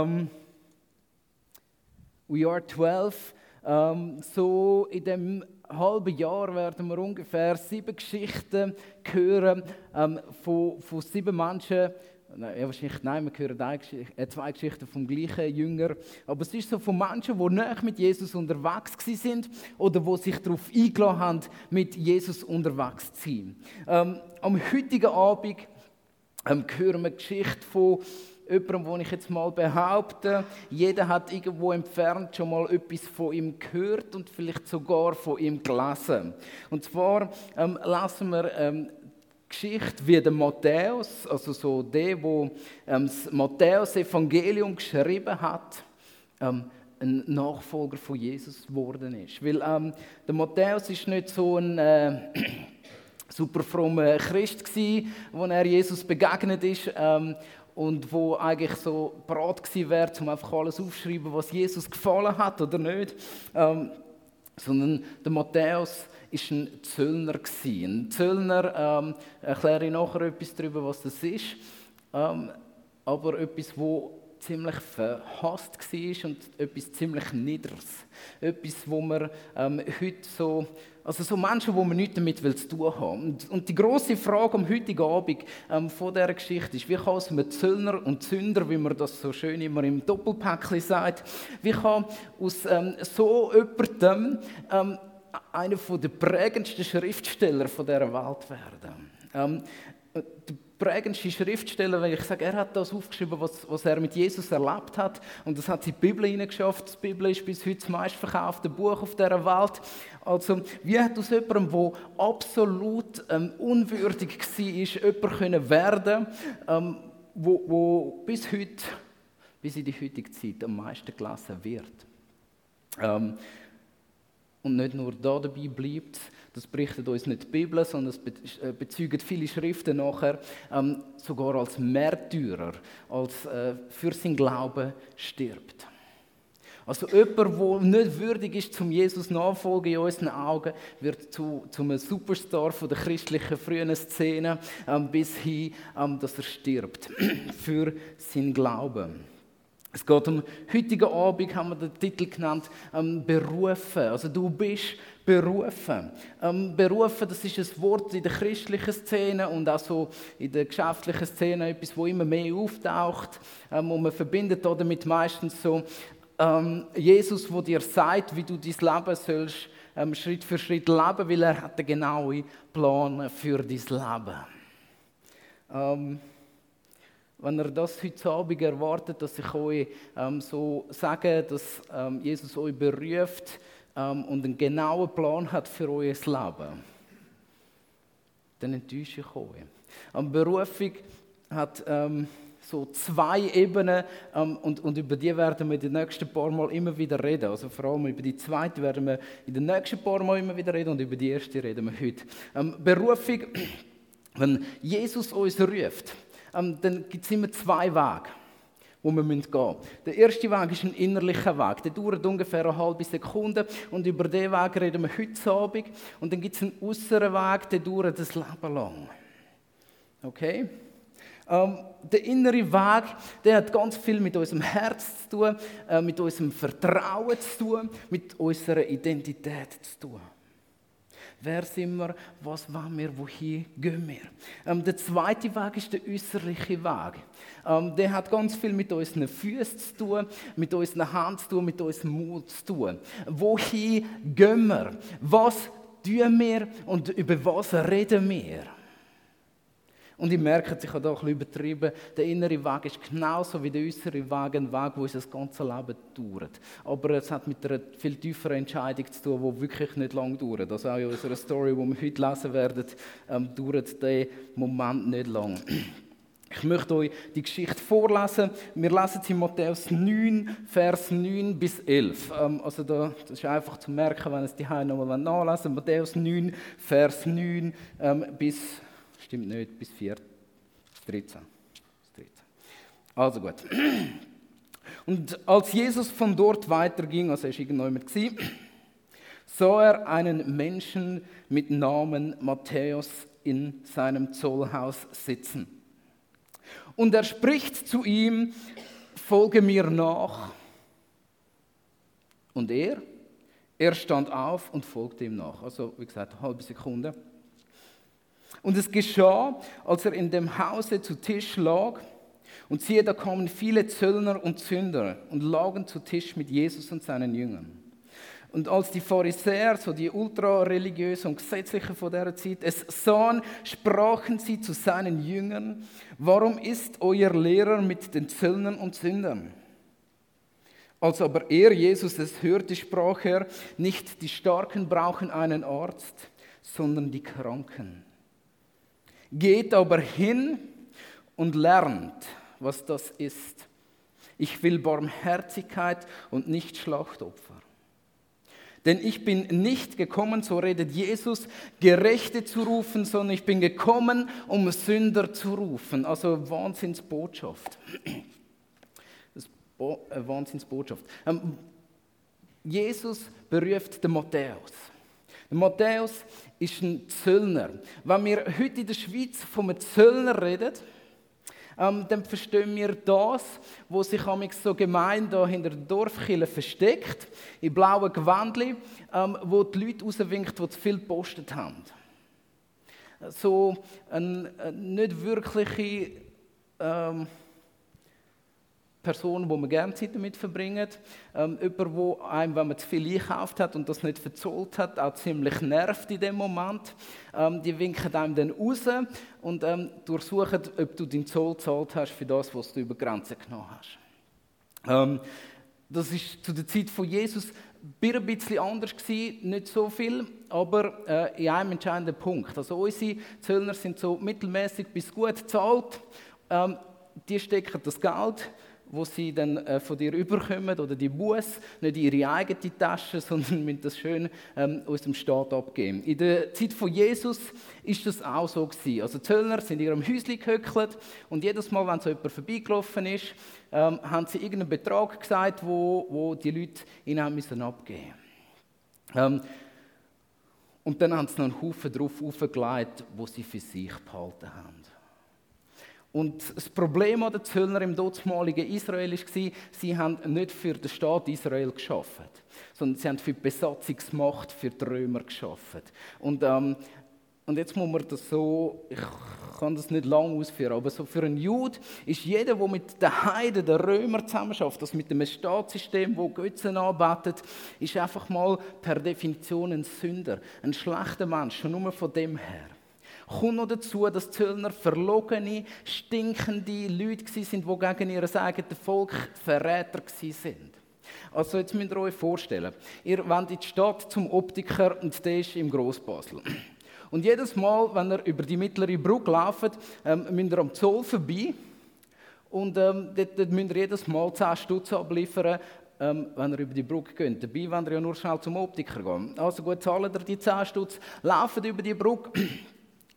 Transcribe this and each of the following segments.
Ähm, We Are 12. Ähm, so in dem halben Jahr werden wir ungefähr sieben Geschichten hören ähm, von, von sieben Menschen. Ja, wahrscheinlich, nein, wir hören Geschichte, äh, zwei Geschichten vom gleichen Jünger. Aber es ist so von Menschen, die nicht mit Jesus unterwegs sind oder die sich darauf eingeladen haben, mit Jesus unterwegs zu sein. Ähm, am heutigen Abend ähm, hören wir Geschichte von jemandem, wo ich jetzt mal behaupte, jeder hat irgendwo entfernt schon mal etwas von ihm gehört und vielleicht sogar von ihm gelesen. Und zwar ähm, lassen wir ähm, Geschichte wie der Matthäus, also so der, wo ähm, das Matthäus-Evangelium geschrieben hat, ähm, ein Nachfolger von Jesus geworden ist. Weil ähm, der Matthäus ist nicht so ein äh, super frommer Christ gewesen, wo er Jesus begegnet ist ähm, und wo eigentlich so bereit gewesen wäre, um einfach alles aufzuschreiben, was Jesus gefallen hat oder nicht. Ähm, sondern der Matthäus ist ein Zöllner gewesen. Ein Zöllner, ähm, erkläre ich nachher etwas darüber, was das ist, ähm, aber etwas, wo ziemlich verhasst war und etwas ziemlich Niederes. Etwas, wo man ähm, heute so, also so Menschen, wo man nichts damit zu tun haben. Und, und die große Frage am heutigen Abend ähm, von dieser Geschichte ist, wie kann es mit Zöllner und Zünder, wie man das so schön immer im Doppelpäckchen sagt, wie kann aus ähm, so jemandem ähm, einer der prägendsten Schriftsteller von dieser Welt werden? Ähm, prägendste Schriftsteller, wenn ich sage, er hat das aufgeschrieben, was, was er mit Jesus erlebt hat. Und das hat sie die Bibel hineingeschafft. Die Bibel ist bis heute das meistverkaufte Buch auf dieser Welt. Also, wie hat aus jemandem, der absolut ähm, unwürdig war, jemand können werden ähm, wo, wo bis heute, bis in die heutige Zeit am meisten gelesen wird. Ähm, und nicht nur da dabei bleibt, das berichtet uns nicht die Bibel, sondern es äh, bezeugen viele Schriften nachher, ähm, sogar als Märtyrer, als äh, für sein Glauben stirbt. Also jemand, der nicht würdig ist, zum Jesus nachfolgen in unseren Augen, wird zu, zu einem Superstar von der christlichen frühen Szene, ähm, bis hin, ähm, dass er stirbt für sein Glauben. Es geht um heutigen Abend, haben wir den Titel genannt, ähm, berufen. Also du bist berufen. Ähm, berufen, das ist ein Wort in der christlichen Szene und auch so in der geschäftlichen Szene etwas, wo immer mehr auftaucht. Ähm, und man verbindet damit meistens so ähm, Jesus, wo dir sagt, wie du dein Leben sollst, ähm, Schritt für Schritt leben, weil er hat einen genauen Plan für dein Leben. Ähm, wenn ihr das heute Abend erwartet, dass ich euch ähm, so sage, dass ähm, Jesus euch beruft ähm, und einen genauen Plan hat für euer Leben, dann enttäusche ich euch. Am Berufung hat ähm, so zwei Ebenen ähm, und, und über die werden wir in den nächsten paar Mal immer wieder reden. Also vor allem über die zweite werden wir in den nächsten paar Mal immer wieder reden und über die erste reden wir heute. Ähm, Berufung, wenn Jesus uns ruft, ähm, dann gibt es immer zwei Wege, wo wir gehen müssen. Der erste Weg ist ein innerlicher Weg. Der dauert ungefähr eine halbe Sekunde und über diesen Weg reden wir heute Abend. Und dann gibt es einen äußeren Weg, der dauert das Leben lang. Okay? Ähm, der innere Weg, der hat ganz viel mit unserem Herz zu tun, äh, mit unserem Vertrauen zu tun, mit unserer Identität zu tun. Wer sind wir? Was wollen wir? Wohin gehen wir? Ähm, der zweite Weg ist der äußerliche Weg. Ähm, der hat ganz viel mit unseren Füßen zu tun, mit unseren Händen zu tun, mit unserem Mut zu tun. Wohin gehen wir? Was tun wir und über was reden wir? Und ich merke, ich habe da ein bisschen übertrieben, der innere Weg ist genauso wie der äußere Weg ein Weg, wo unser ganzes Leben dauert. Aber es hat mit einer viel tieferen Entscheidung zu tun, die wirklich nicht lange dauert. Also auch in unserer Story, die wir heute lesen werden, ähm, dauert der Moment nicht lang. Ich möchte euch die Geschichte vorlesen. Wir lesen sie in Matthäus 9, Vers 9 bis 11. Ähm, also da, das ist einfach zu merken, wenn es die Heim nochmal nachlesen Matthäus 9, Vers 9 ähm, bis Stimmt nicht, bis 4, 13. 13. Also gut. Und als Jesus von dort weiterging, also er war irgendjemand, sah er einen Menschen mit Namen Matthäus in seinem Zollhaus sitzen. Und er spricht zu ihm, folge mir nach. Und er? Er stand auf und folgte ihm nach. Also, wie gesagt, halbe Sekunde. Und es geschah, als er in dem Hause zu Tisch lag, und siehe, da kamen viele Zöllner und Sünder und lagen zu Tisch mit Jesus und seinen Jüngern. Und als die Pharisäer, so die ultrareligiösen und gesetzlichen von der Zeit, es sahen, sprachen sie zu seinen Jüngern, warum ist euer Lehrer mit den Zöllnern und Sündern? Als aber er, Jesus, es hörte, sprach er, nicht die Starken brauchen einen Arzt, sondern die Kranken. Geht aber hin und lernt, was das ist. Ich will Barmherzigkeit und nicht Schlachtopfer. Denn ich bin nicht gekommen, so redet Jesus, Gerechte zu rufen, sondern ich bin gekommen, um Sünder zu rufen. Also Wahnsinnsbotschaft. Eine Wahnsinnsbotschaft. Ähm, Jesus beruft den Matthäus. Matthäus ist ein Zöllner. Wenn wir heute in der Schweiz von einem Zöllner reden, ähm, dann verstehen wir das, wo sich so gemein da hinter der Dorfkille versteckt, in blauen Gewändchen, ähm, wo die Leute rauswinken, die zu viel gepostet haben. So eine, eine nicht wirkliche ähm, Person, wo man gerne Zeit damit verbringt. Ähm, jemand, wo einem, wenn man zu viel einkauft hat und das nicht verzollt hat, auch ziemlich nervt in dem Moment. Ähm, die winken einem dann raus und ähm, durchsuchen, ob du den Zoll gezahlt hast für das, was du über die Grenze genommen hast. Ähm, das ist zu der Zeit von Jesus ein bisschen anders gewesen, nicht so viel, aber äh, in einem entscheidenden Punkt. Also unsere Zöllner sind so mittelmäßig bis gut gezahlt. Ähm, die stecken das Geld wo sie dann äh, von dir überkommen oder die Buß nicht in ihre eigene Tasche, sondern mit das schön ähm, aus dem Staat abgeben. In der Zeit von Jesus ist das auch so gewesen. Also die Zöllner sind in ihrem Häuschen gehöckelt und jedes Mal, wenn so jemand vorbeigelaufen ist, ähm, haben sie irgendeinen Betrag gesagt, wo, wo die Leute ihnen haben müssen abgeben. Ähm, und dann haben sie noch einen Haufen drauf aufgelegt, wo sie für sich behalten haben. Und das Problem den Zöllner im dortmaligen Israel war, sie haben nicht für den Staat Israel geschaffen, sondern sie haben für die Besatzungsmacht für die Römer geschaffen. Und, ähm, und jetzt muss man das so, ich kann das nicht lange ausführen, aber so für einen Jude ist jeder, der mit den Heiden, den Römern zusammenarbeitet, das mit dem Staatssystem, wo Götzen arbeitet, ist einfach mal per Definition ein Sünder, ein schlechter Mensch, schon nur von dem her kommt noch dazu, dass die Zöllner verlogene, stinkende Leute sind, die gegen ihr eigenes Volk Verräter sind. Also jetzt müsst ihr euch vorstellen, ihr in die Stadt zum Optiker und der ist im Grossbasel. Und jedes Mal, wenn ihr über die mittlere Brücke lauft, ähm, müsst ihr am Zoll vorbei und ähm, dort, dort müsst ihr jedes Mal 10 Stutz abliefern, ähm, wenn ihr über die Brücke geht. Dabei wollt ihr ja nur schnell zum Optiker gehen. Also gut, zahlt ihr die 10 Stutz, lauft über die Brücke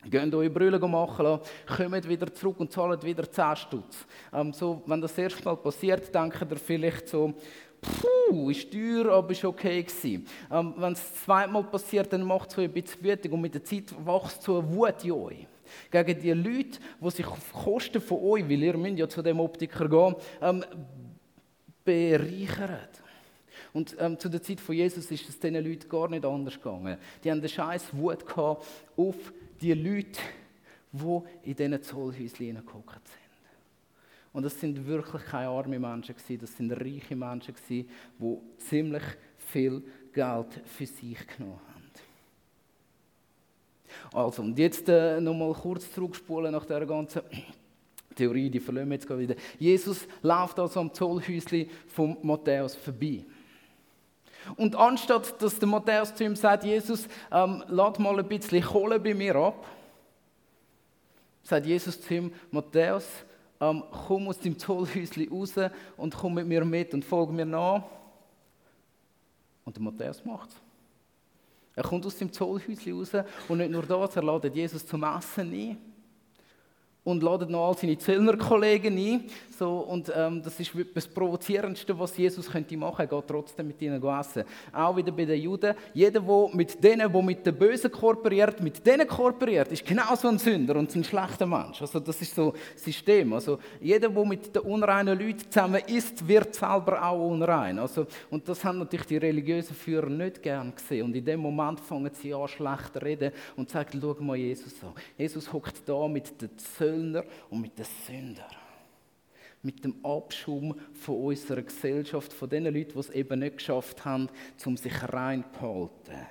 Geht eure Brille machen lassen, kommt wieder zurück und zahlt wieder 10 Stutz. Ähm, so, wenn das erste Mal passiert, denkt ihr vielleicht so, puh, ist teuer, aber ist okay gewesen. Ähm, wenn es zweimal passiert, dann macht es euch ein bisschen wütig und mit der Zeit wächst so eine Wut in euch. Gegen die Leute, die sich auf Kosten von euch, weil ihr müsst ja zu dem Optiker gehen, ähm, bereichern. Und ähm, zu der Zeit von Jesus ist es diesen Leuten gar nicht anders gegangen. Die haben eine scheiß Wut gehabt auf die Leute, die in diesen Zollhäuschen hineingehockt sind. Und das sind wirklich keine armen Menschen, das sind reiche Menschen, die ziemlich viel Geld für sich genommen haben. Also, und jetzt äh, nochmal kurz zurückspulen nach der ganzen Theorie, die verlieren wir jetzt wieder. Jesus läuft also am Zollhäuschen von Matthäus vorbei. Und anstatt dass der Matthäus zu ihm sagt, Jesus, ähm, lad mal ein bisschen Kohle bei mir ab, sagt Jesus zu ihm, Matthäus, ähm, komm aus dem Zollhäuschen raus und komm mit mir mit und folge mir nach. Und der Matthäus macht es. Er kommt aus dem Zollhäuschen raus und nicht nur das, er ladet Jesus zum Essen ein. Und ladet noch all seine Zöllnerkollegen ein. So, und ähm, das ist das Provozierendste, was Jesus könnte machen. Er geht trotzdem mit ihnen essen. Auch wieder bei den Juden. Jeder, der mit denen, der mit den Bösen kooperiert, mit denen kooperiert, ist genauso ein Sünder und ein schlechter Mensch. Also das ist so das System. Also jeder, der mit den unreinen Leuten zusammen ist, wird selber auch unrein. Also, und das haben natürlich die religiösen Führer nicht gern gesehen. Und in dem Moment fangen sie an, schlecht zu reden und sagen, schau mal Jesus an. Jesus hockt da mit den Zöllnern Zöllner und mit den Sündern. Mit dem Abschum von unserer Gesellschaft, von den Leuten, die es eben nicht geschafft haben, um sich rein zu halten.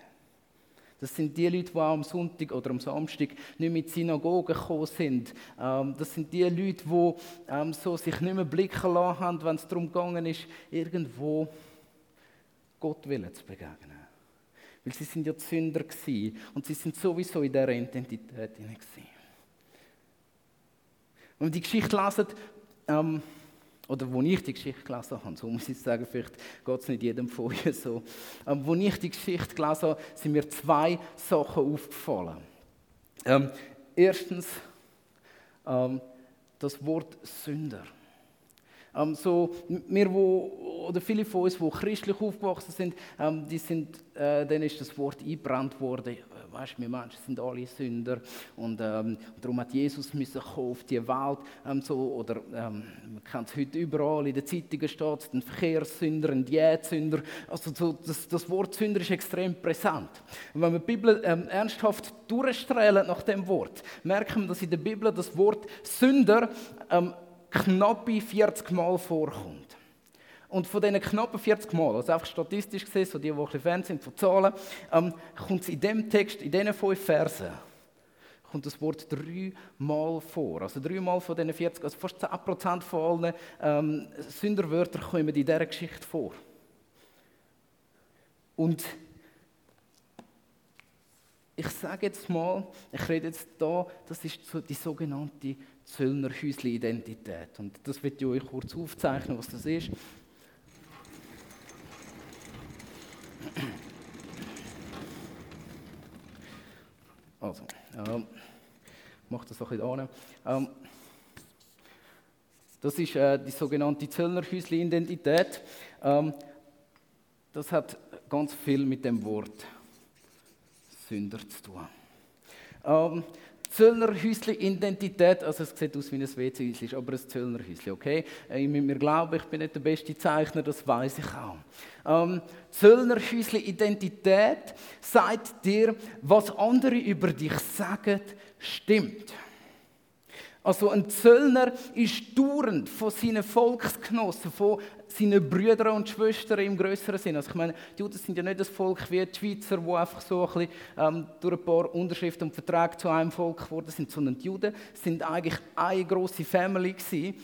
Das sind die Leute, die am Sonntag oder am Samstag nicht mit Synagogen gekommen sind. Ähm, das sind die Leute, die ähm, so sich nicht mehr blicken lassen haben, wenn es darum gegangen ist, irgendwo Gott willen zu begegnen. Weil sie sind ja die Sünder gewesen und sie sind sowieso in dieser Identität gewesen. Wenn wir die Geschichte lesen, ähm, oder wo ich die Geschichte gelesen habe, so muss ich sagen, vielleicht geht es nicht jedem von euch so. Ähm, wo ich die Geschichte gelesen habe, sind mir zwei Sachen aufgefallen. Ähm, erstens ähm, das Wort Sünder. Ähm, so, wir, wo, oder viele von uns, die christlich aufgewachsen sind, ähm, die sind äh, denen ist das Wort eingebrannt worden weißt, wir Menschen sind alle Sünder und ähm, darum hat Jesus müssen auf die Welt ähm, so, oder ähm, man kennt es heute überall in den Zeitungen steht ein Verkehrssünder, ein Diätsünder, also so, das, das, Wort Sünder ist extrem präsent. Und wenn wir die Bibel ähm, ernsthaft durchstrahlen nach dem Wort, merken wir, dass in der Bibel das Wort Sünder ähm, knappe 40 Mal vorkommt. Und von diesen knappen 40 Mal, also einfach statistisch gesehen, so die, die ein bisschen Fan sind von Zahlen, ähm, kommt es in dem Text, in diesen fünf Versen, kommt das Wort dreimal vor. Also dreimal von diesen 40, also fast 10% von allen ähm, Sünderwörtern kommen in dieser Geschichte vor. Und ich sage jetzt mal, ich rede jetzt da, das ist so die sogenannte Zöllner-Häusli-Identität. Und das wird ich euch kurz aufzeichnen, was das ist. Also, ähm, mache das bisschen an. Ähm, das ist äh, die sogenannte Zöllnerhäusli-Identität. Ähm, das hat ganz viel mit dem Wort Sünder zu tun. Ähm, Zöllnerhäusli-Identität, also es sieht aus wie ein WC-Häusli, aber ein Zöllnerhäusli, okay? Ich muss mir glauben, ich bin nicht der beste Zeichner, das weiß ich auch. Ähm, Zöllnerhäusli-Identität sagt dir, was andere über dich sagen, stimmt. Also ein Zöllner ist dauernd von seinen Volksgenossen, von seinen Brüdern und Schwestern im größeren Sinn. Also ich meine, die Juden sind ja nicht das Volk wie die Schweizer, die einfach so ein bisschen, ähm, durch ein paar Unterschriften und Verträge zu einem Volk geworden sind, sondern die Juden sind eigentlich eine große Family gewesen.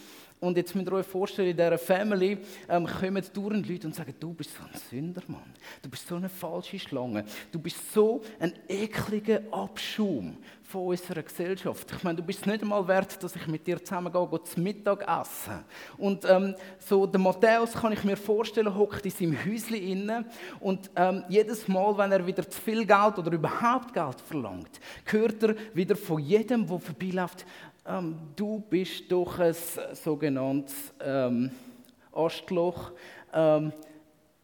Und jetzt müsst ihr euch vorstellen, in dieser Family ähm, kommen dauernd Leute und sagen, du bist so ein Sündermann, du bist so eine falsche Schlange, du bist so ein ekliger Abschaum von unserer Gesellschaft. Ich meine, du bist nicht einmal wert, dass ich mit dir zusammen gehe, zum Mittag essen. Und ähm, so der Matthäus, kann ich mir vorstellen, hockt in seinem Häuschen inne und ähm, jedes Mal, wenn er wieder zu viel Geld oder überhaupt Geld verlangt, hört er wieder von jedem, der vorbeiläuft, ähm, du bist doch ein sogenanntes ähm, Astloch. Ähm,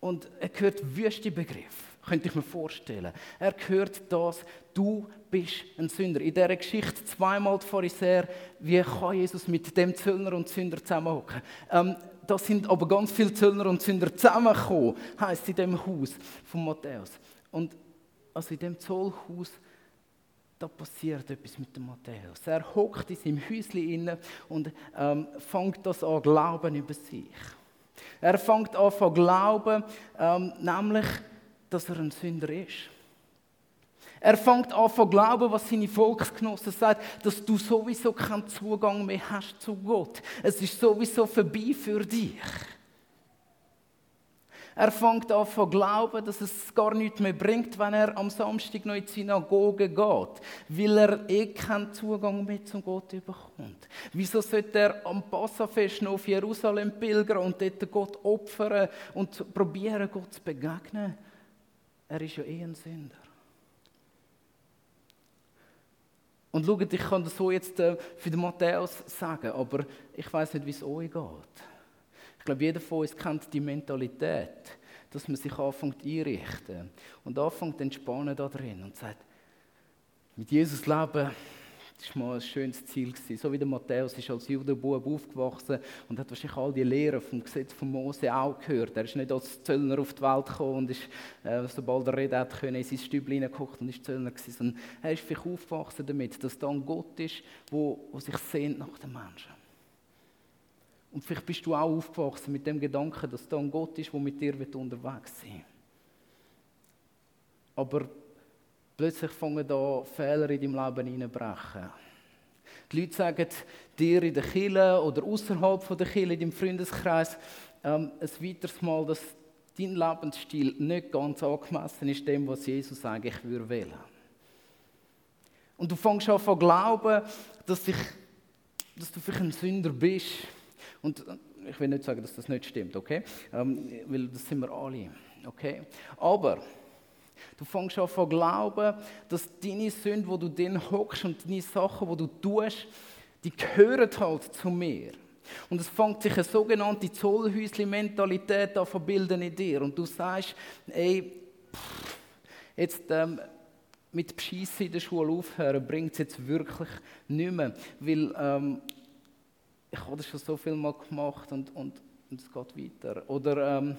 und er hört wüste Begriffe, könnte ich mir vorstellen. Er hört das, du bist ein Sünder. In dieser Geschichte zweimal die Pharisäer, wie kann Jesus mit dem Zöllner und Sünder zusammenhocken? Ähm, da sind aber ganz viele Zöllner und Sünder zusammengekommen, heisst in dem Haus von Matthäus. Und also in dem Zollhaus da passiert etwas mit dem Matthäus. Er hockt in seinem Häuschen inne und ähm, fängt das an glauben über sich. Er fängt an zu glauben, ähm, nämlich, dass er ein Sünder ist. Er fängt an zu glauben, was seine Volksgenossen sagen, dass du sowieso keinen Zugang mehr hast zu Gott. Es ist sowieso vorbei für dich. Er fängt an zu glauben, dass es gar nichts mehr bringt, wenn er am Samstag noch in die Synagoge geht, weil er eh keinen Zugang mehr zum Gott bekommt. Wieso sollte er am Passafest noch auf Jerusalem pilgern und dort Gott opfern und probieren, Gott zu begegnen? Er ist ja eh ein Sünder. Und schaut, ich kann das so jetzt äh, für den Matthäus sagen, aber ich weiß nicht, wie es euch geht. Ich glaube, jeder von uns kennt die Mentalität, dass man sich anfängt einrichten und anfängt entspannen da drin und sagt, mit Jesus leben, das war mal ein schönes Ziel. Gewesen. So wie der Matthäus ist als Judenbub aufgewachsen und hat wahrscheinlich all die Lehren vom Gesetz von Mose auch gehört. Er ist nicht als Zöllner auf die Welt gekommen und ist, äh, sobald er reden hat in sein Stübchen hineingekocht und ist Zöllner gewesen. Sondern er ist vielleicht aufgewachsen damit, dass da ein Gott ist, wo sich sehnt nach den Menschen. Und vielleicht bist du auch aufgewachsen mit dem Gedanken, dass da ein Gott ist, der mit dir unterwegs sein will. Aber Plötzlich fangen da Fehler in deinem Leben hineinbrechen. Die Leute sagen dir in der Kille oder außerhalb der Kille, in deinem Freundeskreis, ähm, ein weiteres Mal, dass dein Lebensstil nicht ganz angemessen ist dem, was Jesus eigentlich würde wählen. Und du fängst an zu glauben, dass, ich, dass du vielleicht ein Sünder bist. Und äh, ich will nicht sagen, dass das nicht stimmt, okay? Ähm, weil das sind wir alle, okay? Aber Du fängst an zu glauben, dass deine Sünden, wo du drin hockst und deine Sachen, wo du tust, die gehören halt zu mir. Und es fängt sich eine sogenannte Zollhäusli-Mentalität an verbilden in dir. Und du sagst, ey, pff, jetzt ähm, mit Beschissen in der Schule aufhören, bringt es jetzt wirklich nicht mehr. Weil ähm, ich habe das schon so viel mal gemacht und, und, und es geht weiter. Oder ähm,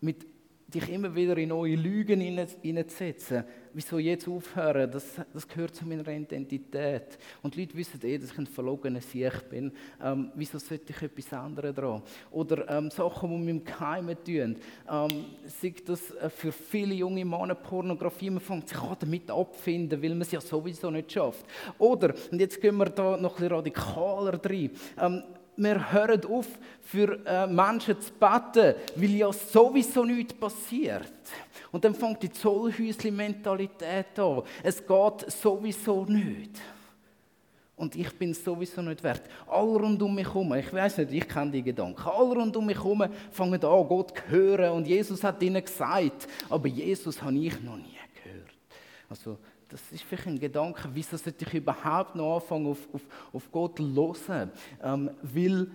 mit dich immer wieder in neue Lügen hineinzusetzen. Wieso jetzt aufhören? Das, das gehört zu meiner Identität. Und die Leute wissen eh, dass ich ein verlogener Sieg bin. Ähm, wieso sollte ich etwas anderes dran? Oder ähm, Sachen, die wir im Geheimen tun. Ähm, sagt das äh, für viele junge Männer Pornografie, man fängt sich an damit abfinden, weil man es ja sowieso nicht schafft. Oder, und jetzt gehen wir da noch ein bisschen radikaler rein. Ähm, wir hören auf, für äh, Menschen zu beten, weil ja sowieso nichts passiert. Und dann fängt die Zollhäusli-Mentalität an. Es geht sowieso nicht. Und ich bin sowieso nicht wert. Alle rund um mich herum, ich weiß nicht, ich kenne die Gedanken, alle rund um mich herum fangen an, Gott zu hören. Und Jesus hat ihnen gesagt, aber Jesus habe ich noch nie gehört. Also das ist vielleicht ein Gedanke, wieso sollte ich überhaupt noch anfangen, auf, auf, auf Gott hören? Ähm, weil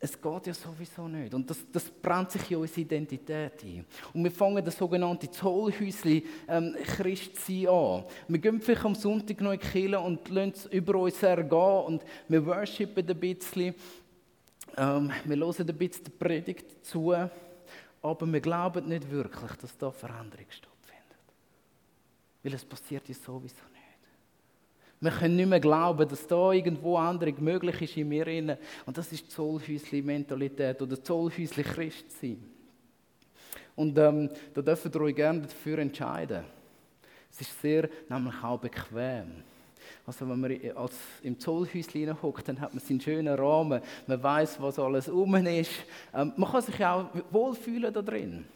es geht ja sowieso nicht. Und das, das brennt sich in unsere Identität ein. Und wir fangen das sogenannte Zollhäusli ähm, Christsein an. Wir gehen vielleicht am Sonntag noch in die Kirche und lassen es über uns ergehen und wir worshipen ein bisschen. Ähm, wir hören ein bisschen die Predigt zu, aber wir glauben nicht wirklich, dass da Veränderung steht. Weil es passiert ja sowieso nicht. Wir können nicht mehr glauben, dass da irgendwo Änderung möglich ist in mir. Und das ist Zollhäusli-Mentalität oder Zollhäusli-Christ sein. Und ähm, da dürfen wir euch gerne dafür entscheiden. Es ist sehr, nämlich auch bequem. Also wenn man als im Zollhäuschen hockt, dann hat man seinen schönen Rahmen, man weiß, was alles um ist. Ähm, man kann sich auch wohlfühlen da drin.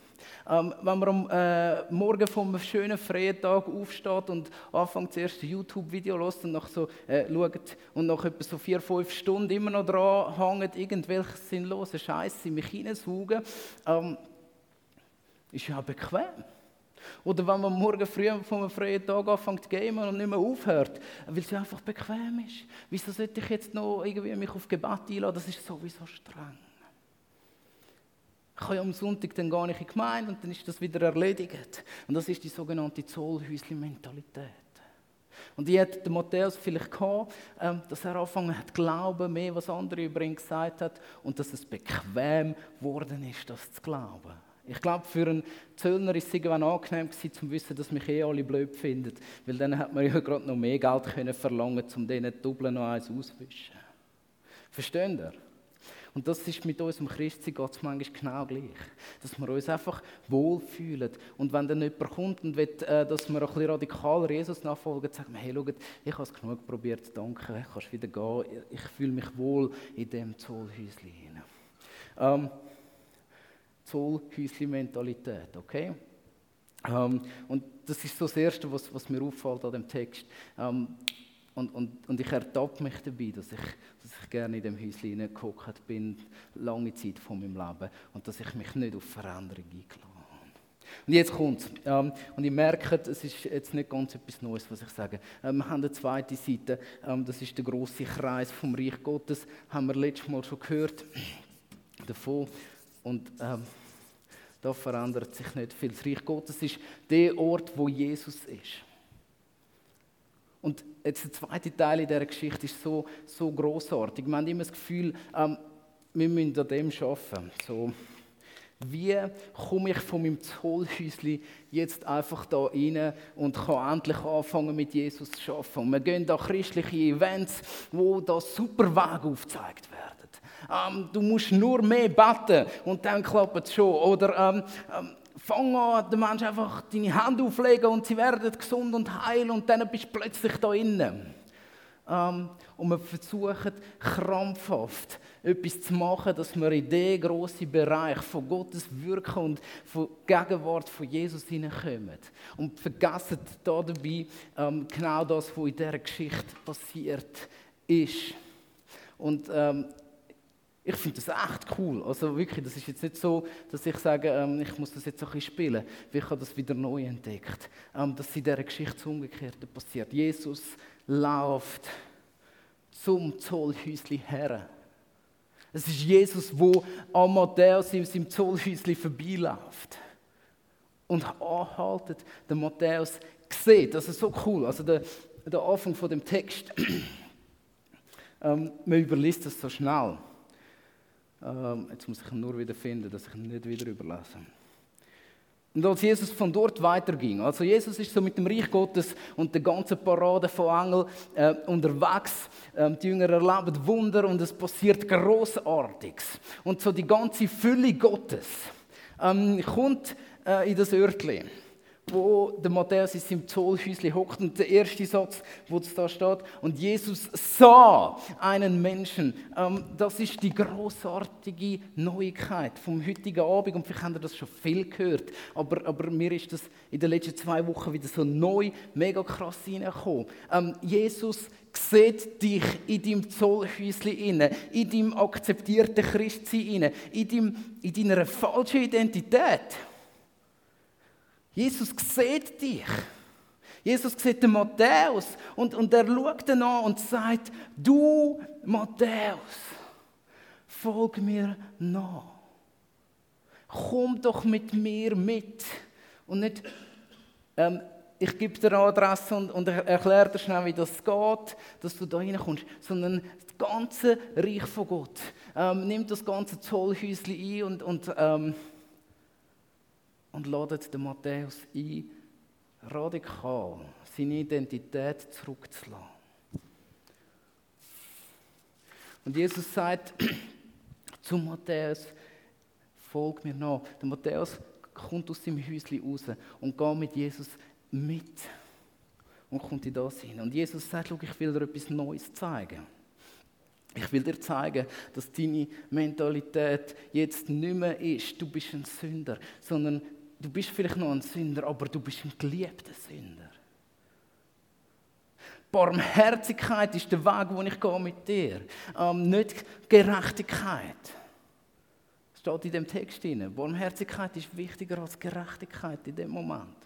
Ähm, wenn man am äh, Morgen vom schönen Freitag aufsteht und anfängt das erste YouTube-Video los und nach so äh, schaut und nach etwa so vier, fünf Stunden immer noch dran hängt, irgendwelche sinnlosen Scheiße in mich hineinsaugen, ähm, ist ja bequem. Oder wenn man morgen früh vom freien Tag anfängt zu gamen und nicht mehr aufhört, weil es einfach bequem ist. Wieso sollte ich jetzt noch irgendwie mich auf Gebet einladen? Das ist sowieso streng. Ich kann ja am Sonntag dann gar nicht in die Gemeinde und dann ist das wieder erledigt. Und das ist die sogenannte Zollhäusli-Mentalität. Und die hat der Matthäus vielleicht gehabt, ähm, dass er angefangen hat glauben, mehr was andere über ihn gesagt hat und dass es bequem geworden ist, das zu glauben. Ich glaube, für einen Zöllner ist es irgendwann angenehm gewesen, zu wissen, dass mich eh alle blöd finden. Weil dann hat man ja gerade noch mehr Geld können verlangen, um denen Doppeln noch eins auszuwischen. Versteht ihr? Und das ist mit unserem Christsein Gott manchmal genau gleich. Dass wir uns einfach wohlfühlen. Und wenn dann jemand kommt und will, äh, dass wir ein bisschen radikaler Jesus nachfolgen, sagen wir, hey, schau, ich habe es genug probiert, danke, kannst wieder gehen. Ich fühle mich wohl in dem Zollhäuschen. Ähm, Zollhäusli-Mentalität, okay? Ähm, und das ist so das Erste, was, was mir auffällt an dem Text. Ähm, und, und, und ich ertappe mich dabei, dass ich, dass ich gerne in dem Häuschen hineingehockt bin, lange Zeit von meinem Leben, und dass ich mich nicht auf Veränderung eingeladen habe. Und jetzt kommt ähm, Und ihr merkt, es ist jetzt nicht ganz etwas Neues, was ich sage. Ähm, wir haben eine zweite Seite, ähm, das ist der große Kreis vom Reich Gottes. Haben wir letztes Mal schon gehört davon. Und ähm, da verändert sich nicht viel. Das Reich Gottes ist der Ort, wo Jesus ist. Und jetzt der zweite Teil in dieser Geschichte ist so, so großartig. Man hat immer das Gefühl, ähm, wir müssen an dem arbeiten. So, wie komme ich von meinem Zollhäuschen jetzt einfach da rein und kann endlich anfangen mit Jesus zu arbeiten? Und wir gehen da christliche Events, wo da super Wege aufgezeigt werden. Ähm, du musst nur mehr beten und dann klappt es schon. Oder ähm, ähm, fang an, den Menschen einfach deine Hände auflegen und sie werden gesund und heil und dann bist du plötzlich da innen. Ähm, und wir versuchen krampfhaft etwas zu machen, dass wir in den grossen Bereich von Gottes Wirken und von Gegenwart von Jesus hineinkommen. Und vergessen da dabei ähm, genau das, was in dieser Geschichte passiert ist. Und ähm, ich finde das echt cool. Also wirklich, das ist jetzt nicht so, dass ich sage, ähm, ich muss das jetzt ein bisschen spielen. Ich habe das wieder neu entdeckt. Ähm, dass in dieser Geschichte das Umgekehrte passiert. Jesus läuft zum Zollhäusli her. Es ist Jesus, wo an Matthäus in seinem Zollhäusli vorbeiläuft und anhaltet. Der Matthäus sieht, das ist so cool. Also der, der Anfang von dem Text, ähm, man überliest das so schnell. Ähm, jetzt muss ich ihn nur wieder finden, dass ich ihn nicht wieder überlasse. Und als Jesus von dort weiterging, also Jesus ist so mit dem Reich Gottes und der ganzen Parade von Engeln äh, unterwegs, ähm, die Jünger erleben Wunder und es passiert Großartiges. Und so die ganze Fülle Gottes ähm, kommt äh, in das Örtchen wo der Matthäus in seinem Zollhäuschen hockt und der erste Satz, wo es da steht, und Jesus sah einen Menschen. Ähm, das ist die großartige Neuigkeit vom heutigen Abend und vielleicht habt ihr das schon viel gehört, aber, aber mir ist das in den letzten zwei Wochen wieder so neu, mega krass reingekommen. Ähm, Jesus sieht dich in deinem Zollhäuschen inne, in deinem akzeptierten Christsein inne, in, in deiner falschen Identität. Jesus sieht dich. Jesus sieht den Matthäus und, und er schaut ihn an und sagt, du Matthäus, folg mir nach. Komm doch mit mir mit. Und nicht, ähm, ich gebe dir eine Adresse und, und erkläre dir schnell, wie das geht, dass du da reinkommst, sondern das ganze Reich von Gott. Ähm, nimm das ganze Zollhäuschen ein und, und ähm, und ladet den Matthäus ein, radikal seine Identität zurückzulassen. Und Jesus sagt zu Matthäus, folg mir nach. Der Matthäus kommt aus seinem Häuschen raus und geht mit Jesus mit und kommt in das hin. Und Jesus sagt, schau, ich will dir etwas Neues zeigen. Ich will dir zeigen, dass deine Mentalität jetzt nicht mehr ist, du bist ein Sünder, sondern Du bist vielleicht noch ein Sünder, aber du bist ein geliebter Sünder. Barmherzigkeit ist der Weg, wo ich gehe mit dir. Ähm, nicht Gerechtigkeit. Das steht in dem Text drin. Barmherzigkeit ist wichtiger als Gerechtigkeit in dem Moment.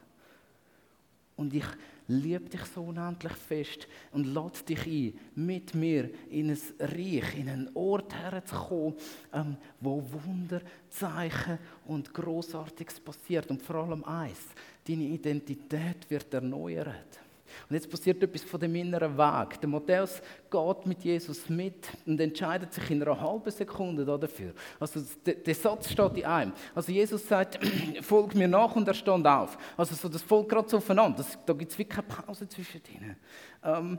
Und ich liebe dich so unendlich fest und lade dich ein, mit mir in ein Reich, in einen Ort herzukommen, ähm, wo Wunder, Zeichen und Großartiges passiert. Und vor allem eins, deine Identität wird erneuert. Und jetzt passiert etwas von dem inneren Weg. Der Matthäus geht mit Jesus mit und entscheidet sich in einer halben Sekunde dafür. Also der, Satz steht in einem. Also Jesus sagt, folg mir nach und er stand auf. Also so das folgt gerade so aufeinander. Das, da gibt es wirklich keine Pause zwischen ihnen. Ähm,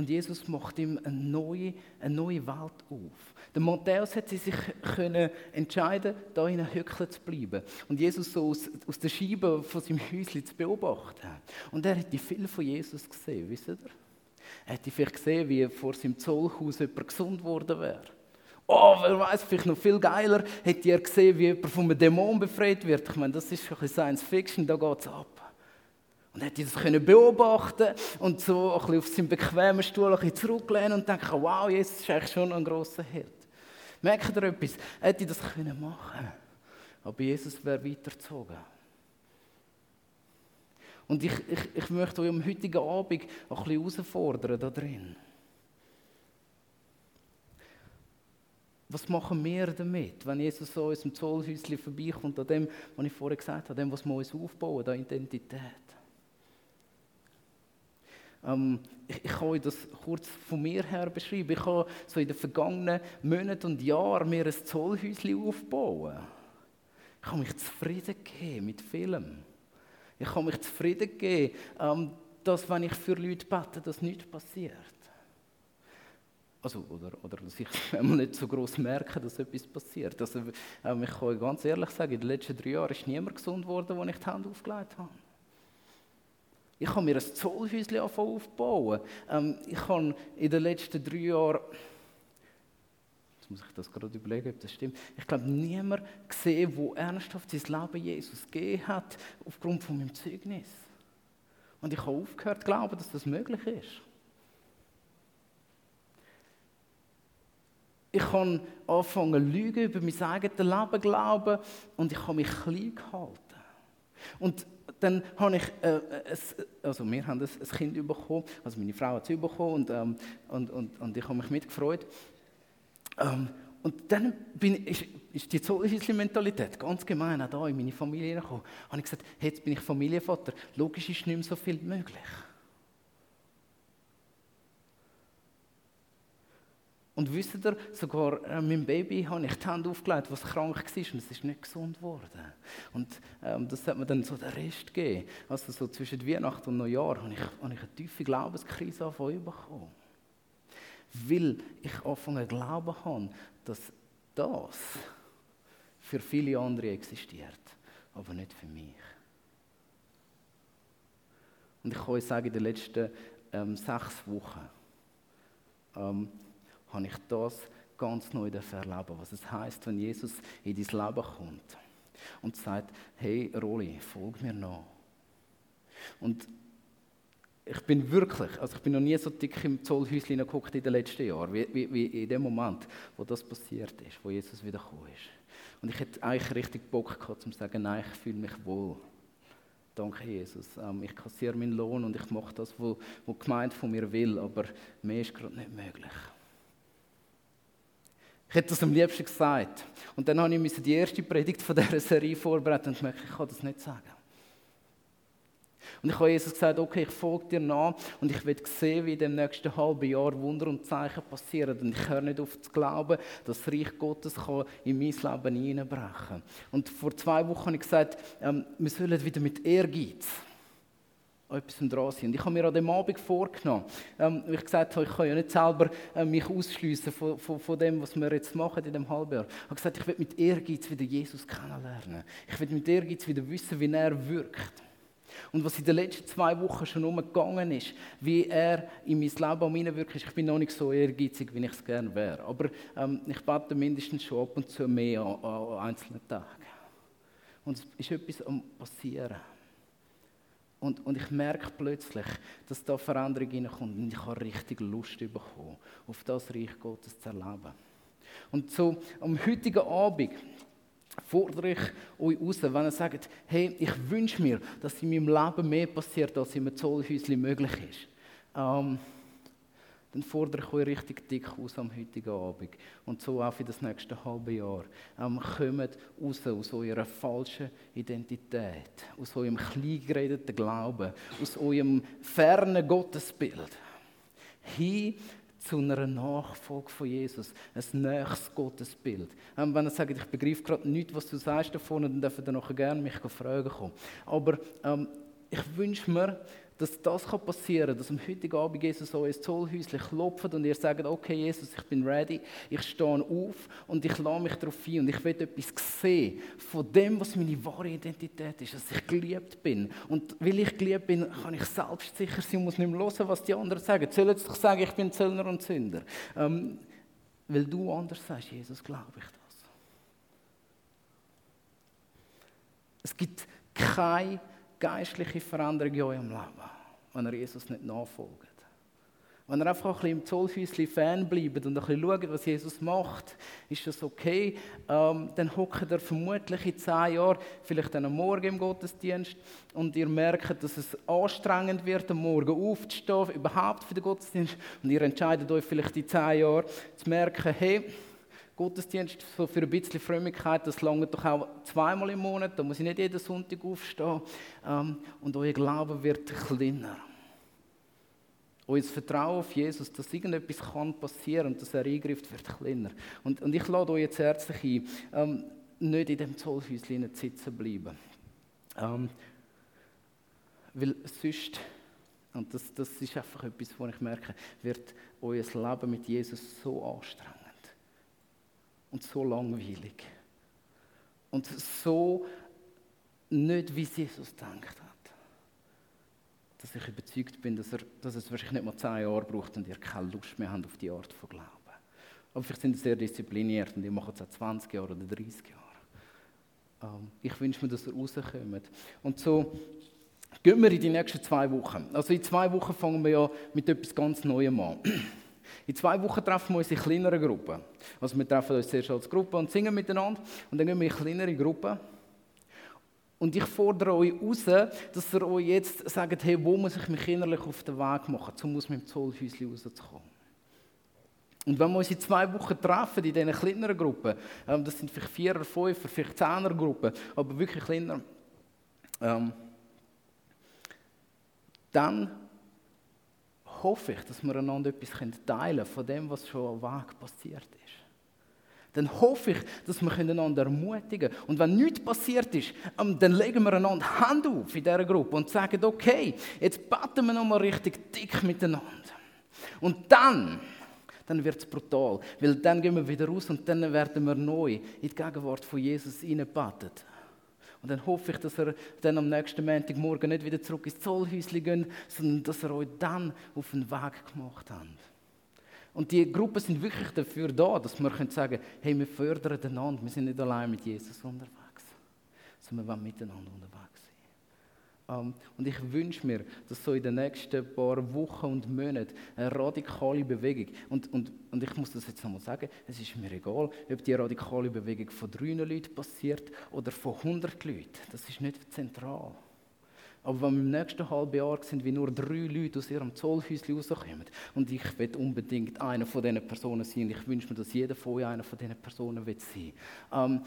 Und Jesus macht ihm eine neue, eine neue Welt auf. Der Matthäus hat sich können entscheiden, da in Höckle zu bleiben. Und Jesus so aus, aus der Scheibe von seinem Häuschen zu beobachten. Und er hätte viel von Jesus gesehen, wisst ihr? Er hätte vielleicht gesehen, wie vor seinem Zollhaus jemand gesund worden wäre. Oh, wer weiß, vielleicht noch viel geiler, hätte er gesehen, wie jemand von einem Dämon befreit wird. Ich meine, das ist ein bisschen Science Fiction, da geht es ab. Und hat das können beobachten und so ein bisschen auf seinem bequemen Stuhl ein bisschen zurücklehnen und denken, wow, Jesus ist eigentlich schon ein grosser Held. Merkt ihr etwas? Hätte ich das können machen aber Jesus wäre weitergezogen. Und ich, ich, ich möchte euch am heutigen Abend ein bisschen herausfordern da drin. Was machen wir damit, wenn Jesus so unserem Zollhäuschen vorbeikommt, an dem, was ich vorher gesagt habe, dem, was wir uns aufbauen, an Identität? Ähm, ich, ich, kann euch das kurz von mir her beschreiben. Ich habe so in den vergangenen Monaten und Jahren mir ein Zollhäuschen aufbauen. Ich habe mich zufrieden gegeben mit vielem. Ich habe mich zufrieden gegeben, ähm, dass wenn ich für Leute bete, dass nichts passiert. Also, oder, oder dass ich nicht so groß merke, dass etwas passiert. Also, ähm, ich kann ganz ehrlich sagen, in den letzten drei Jahren ist niemand gesund geworden, wo ich die Hand aufgelegt habe. Ich habe mir ein Zollhäuschen aufbauen. Ähm, ich habe in den letzten drei Jahren, jetzt muss ich das gerade überlegen, ob das stimmt, ich glaube, niemand gesehen, der ernsthaft sein Leben Jesus gegeben hat, aufgrund von meinem Zeugnis. Und ich habe aufgehört zu glauben, dass das möglich ist. Ich kann anfangen lügen über mein eigenes Leben glauben und ich habe mich klein gehalten. Und dann habe ich, äh, ein, also wir haben ein, Kind bekommen, also meine Frau hat es bekommen und, ähm, und, und, und ich habe mich mitgefreut. Ähm, und dann bin, ist, ist die Zollhäusli-Mentalität ganz gemein auch hier in meine Familie gekommen. habe ich gesagt, hey, jetzt bin ich Familienvater, logisch ist nicht mehr so viel möglich. Und wisst ihr, sogar äh, meinem Baby habe ich die Hand aufgelegt, was krank war und es ist nicht gesund geworden. Und ähm, das hat mir dann so den Rest gegeben. Also so zwischen Weihnachten und Neujahr habe ich, habe ich eine tiefe Glaubenskrise bekommen. Weil ich angefangen glauben habe, dass das für viele andere existiert, aber nicht für mich. Und ich kann euch sagen, in den letzten ähm, sechs Wochen, ähm, habe ich das ganz neu erleben, was es heißt, wenn Jesus in dein Leben kommt und sagt, hey Roli, folg mir nach. Und ich bin wirklich, also ich bin noch nie so dick im Zollhäuschen geguckt in den letzten Jahren, wie, wie, wie, in dem Moment, wo das passiert ist, wo Jesus wieder gekommen ist. Und ich hätte eigentlich richtig Bock gehabt, um zu sagen, nein, ich fühle mich wohl. Danke, Jesus. Ähm, ich kassiere meinen Lohn und ich mache das, was die Gemeinde von mir will, aber mehr ist gerade nicht möglich. Ich hätte das am liebsten gesagt. Und dann habe ich die erste Predigt von dieser Serie vorbereitet und gemerkt, ich kann das nicht sagen. Und ich habe Jesus gesagt, okay, ich folge dir nach und ich will sehen, wie in dem nächsten halben Jahr Wunder und Zeichen passieren. Und ich höre nicht auf zu glauben, dass das Reich Gottes in mein Leben hineinbrechen kann. Und vor zwei Wochen habe ich gesagt, ähm, wir sollen wieder mit Ehrgeiz etwas dran sind. Ich habe mir an dem Abend vorgenommen, ähm, ich gesagt habe, ich kann ja nicht selber äh, mich ausschliessen von, von, von, dem, was wir jetzt machen in dem halben Jahr. Ich habe gesagt, ich will mit Ehrgeiz wieder Jesus kennenlernen. Ich will mit Ehrgeiz wieder wissen, wie er wirkt. Und was in den letzten zwei Wochen schon umgegangen ist, wie er in mein Leben hineinwirkt, ich bin noch nicht so ehrgeizig, wie ich es gerne wäre. Aber ähm, ich bete mindestens schon ab und zu mehr an, an einzelnen Tagen. Und es ist etwas am passieren. Und, und ich merke plötzlich, dass da Veränderung hineinkommt und ich habe richtig Lust bekommen, auf das Reich Gottes zu erleben. Und so am heutigen Abend fordere ich euch raus, wenn ihr sagt, hey, ich wünsche mir, dass in meinem Leben mehr passiert, als in einem Zollhäuschen möglich ist. Ähm, dann fordere ich euch richtig dick aus am heutigen Abend. Und so auch für das nächste halbe Jahr. Ähm, kommt raus aus eurer falschen Identität, aus eurem kleingeredeten Glauben, aus eurem fernen Gottesbild. Hin zu einer Nachfolge von Jesus, ein nächstes Gottesbild. Ähm, wenn er sagt, ich begreife gerade nicht, was du sagst davon, dann dürfen ihr nachher gerne mich fragen kommen. Aber ähm, ich wünsche mir, dass das passieren kann, dass am heutigen Abend Jesus so ins Zollhäuschen klopft und ihr sagt, okay Jesus, ich bin ready, ich stehe auf und ich lade mich darauf ein und ich will etwas sehen von dem, was meine wahre Identität ist, dass ich geliebt bin. Und weil ich geliebt bin, kann ich selbstsicher sein und muss nicht mehr hören, was die anderen sagen. Sollen sie doch sagen, ich bin Zöllner und Sünder. Ähm, weil du anders sagst, Jesus, glaube ich das. Es gibt keine geistliche Veränderung in eurem Leben, wenn ihr Jesus nicht nachfolgt. Wenn ihr einfach ein bisschen im Zollhäuschen Fan bleibt und ein bisschen schaut, was Jesus macht, ist das okay. Ähm, dann hockt ihr vermutlich in zehn Jahren, vielleicht dann am Morgen im Gottesdienst und ihr merkt, dass es anstrengend wird, am Morgen aufzustehen, überhaupt für den Gottesdienst. Und ihr entscheidet euch vielleicht in zehn Jahren zu merken, hey, Gottesdienst so für ein bisschen Frömmigkeit, das lange doch auch zweimal im Monat, da muss ich nicht jeden Sonntag aufstehen. Ähm, und euer Glaube wird kleiner unser Vertrauen auf Jesus, dass irgendetwas kann passieren und dass er eingreift, wird kleiner. Und, und ich lade euch jetzt herzlich ein, ähm, nicht in dem Zollhäuschen sitzen bleiben. Ähm, weil sonst, und das, das ist einfach etwas, wo ich merke, wird euer Leben mit Jesus so anstrengend und so langweilig und so nicht, wie Jesus denkt dass ich überzeugt bin, dass, er, dass es wahrscheinlich nicht mal zehn Jahre braucht und ihr keine Lust mehr habt auf die Art von Glauben. Aber vielleicht sind sie sehr diszipliniert und ihr macht es auch 20 Jahre oder 30 Jahre. Ähm, ich wünsche mir, dass ihr rauskommt. Und so gehen wir in die nächsten zwei Wochen. Also in zwei Wochen fangen wir ja mit etwas ganz Neuem an. In zwei Wochen treffen wir uns in kleineren Gruppen. Also wir treffen uns zuerst als Gruppe und singen miteinander. Und dann gehen wir in kleinere Gruppen. Und ich fordere euch raus, dass ihr euch jetzt sagt, hey, wo muss ich mich innerlich auf den Weg machen, um aus meinem Zollhäuschen rauszukommen. Und wenn wir uns in zwei Wochen treffen, in diesen kleineren Gruppen, ähm, das sind vielleicht Vierer, Fünfer, vielleicht Zehner Gruppen, aber wirklich kleiner, ähm, dann hoffe ich, dass wir einander etwas teilen können von dem, was schon am Weg passiert ist dann hoffe ich, dass wir einander ermutigen können. Und wenn nichts passiert ist, ähm, dann legen wir einander Hand auf in dieser Gruppe und sagen, okay, jetzt beten wir nochmal richtig dick miteinander. Und dann, dann wird es brutal, weil dann gehen wir wieder raus und dann werden wir neu in die Gegenwart von Jesus hineingebetet. Und dann hoffe ich, dass er dann am nächsten Montagmorgen nicht wieder zurück ins Zollhäuschen geht, sondern dass er euch dann auf den Weg gemacht hat. Und die Gruppen sind wirklich dafür da, dass wir sagen können, hey, wir fördern einander, wir sind nicht allein mit Jesus unterwegs, sondern wir wollen miteinander unterwegs und ich wünsche mir, dass so in den nächsten paar Wochen und Monaten eine radikale Bewegung, und, und, und ich muss das jetzt nochmal sagen, es ist mir egal, ob die radikale Bewegung von drei Leuten passiert oder von 100 Leuten, das ist nicht zentral. Aber wenn wir im nächsten halben Jahr sind, wie nur drei Leute aus ihrem Zollhäuschen rauskommen, und ich will unbedingt einer von diesen Personen sein, ich wünsche mir, dass jeder von euch einer von diesen Personen wird sein. Ähm,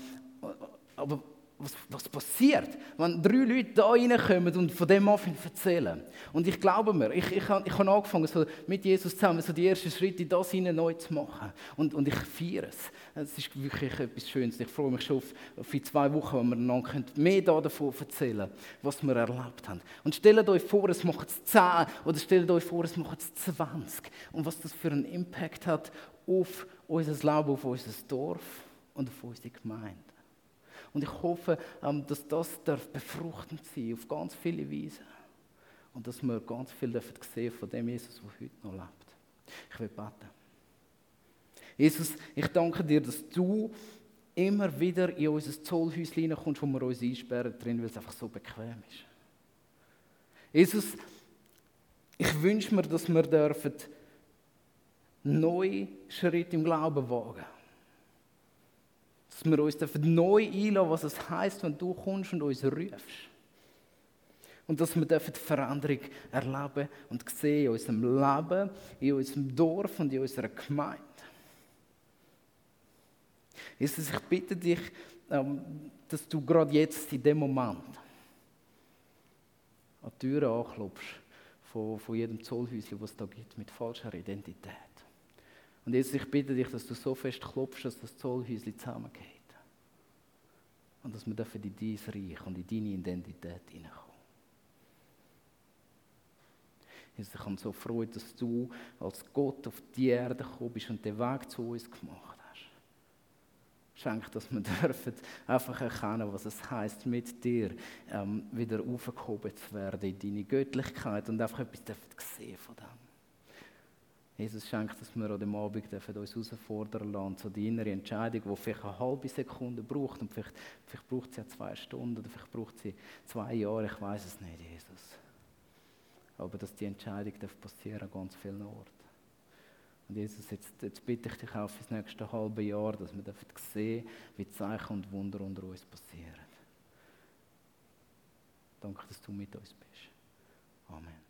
aber was, was passiert, wenn drei Leute da reinkommen und von dem anfangen erzählen. Und ich glaube mir, ich, ich, ich habe angefangen, so mit Jesus zusammen so die ersten Schritte in das hinein neu zu machen. Und, und ich feiere es. Es ist wirklich etwas Schönes. Ich freue mich schon auf, auf die zwei Wochen, wo wir einander mehr davon erzählen was wir erlebt haben. Und stellt euch vor, es macht es 10 oder stellt euch vor, es macht es 20. Und was das für einen Impact hat auf unser Leben, auf unser Dorf und auf unsere Gemeinde. Und ich hoffe, ähm, dass das befruchtend sein auf ganz viele Weisen. Und dass wir ganz viel dürfen sehen von dem Jesus, der heute noch lebt. Ich will beten. Jesus, ich danke dir, dass du immer wieder in unser Zollhäuschen kommst, wo wir uns einsperren drin, weil es einfach so bequem ist. Jesus, ich wünsche mir, dass wir dürfen neue Schritte im Glauben wagen dass wir uns neu einladen was es heisst, wenn du kommst und uns rufst. Und dass wir die Veränderung erleben und sehen in unserem Leben, in unserem Dorf und in unserer Gemeinde. Jesus, ich bitte dich, ähm, dass du gerade jetzt in dem Moment an die Türen anklopfst von, von jedem Zollhäuschen, das es da gibt, mit falscher Identität. Und jetzt, ich bitte dich, dass du so fest klopfst, dass das Zollhäuschen zusammengeht. Und dass wir dürfen in dein Reich und in deine Identität hineinkommen. Jesus, ich habe so Freude, dass du als Gott auf die Erde gekommen bist und den Weg zu uns gemacht hast. Schenk, dass wir dürfen einfach erkennen, was es heißt, mit dir ähm, wieder aufgehoben zu werden in deine Göttlichkeit und einfach etwas sehen von dem. Jesus schenkt, dass wir an dem Abend dürfen uns herausfordern lassen, so die innere Entscheidung, die vielleicht eine halbe Sekunde braucht und vielleicht, vielleicht braucht sie ja zwei Stunden oder vielleicht braucht sie zwei Jahre, ich weiß es nicht, Jesus. Aber dass die Entscheidung passieren an ganz vielen Orten. Und Jesus, jetzt, jetzt bitte ich dich auch für das nächste halbe Jahr, dass wir sehen wie Zeichen und Wunder unter uns passieren. Danke, dass du mit uns bist. Amen.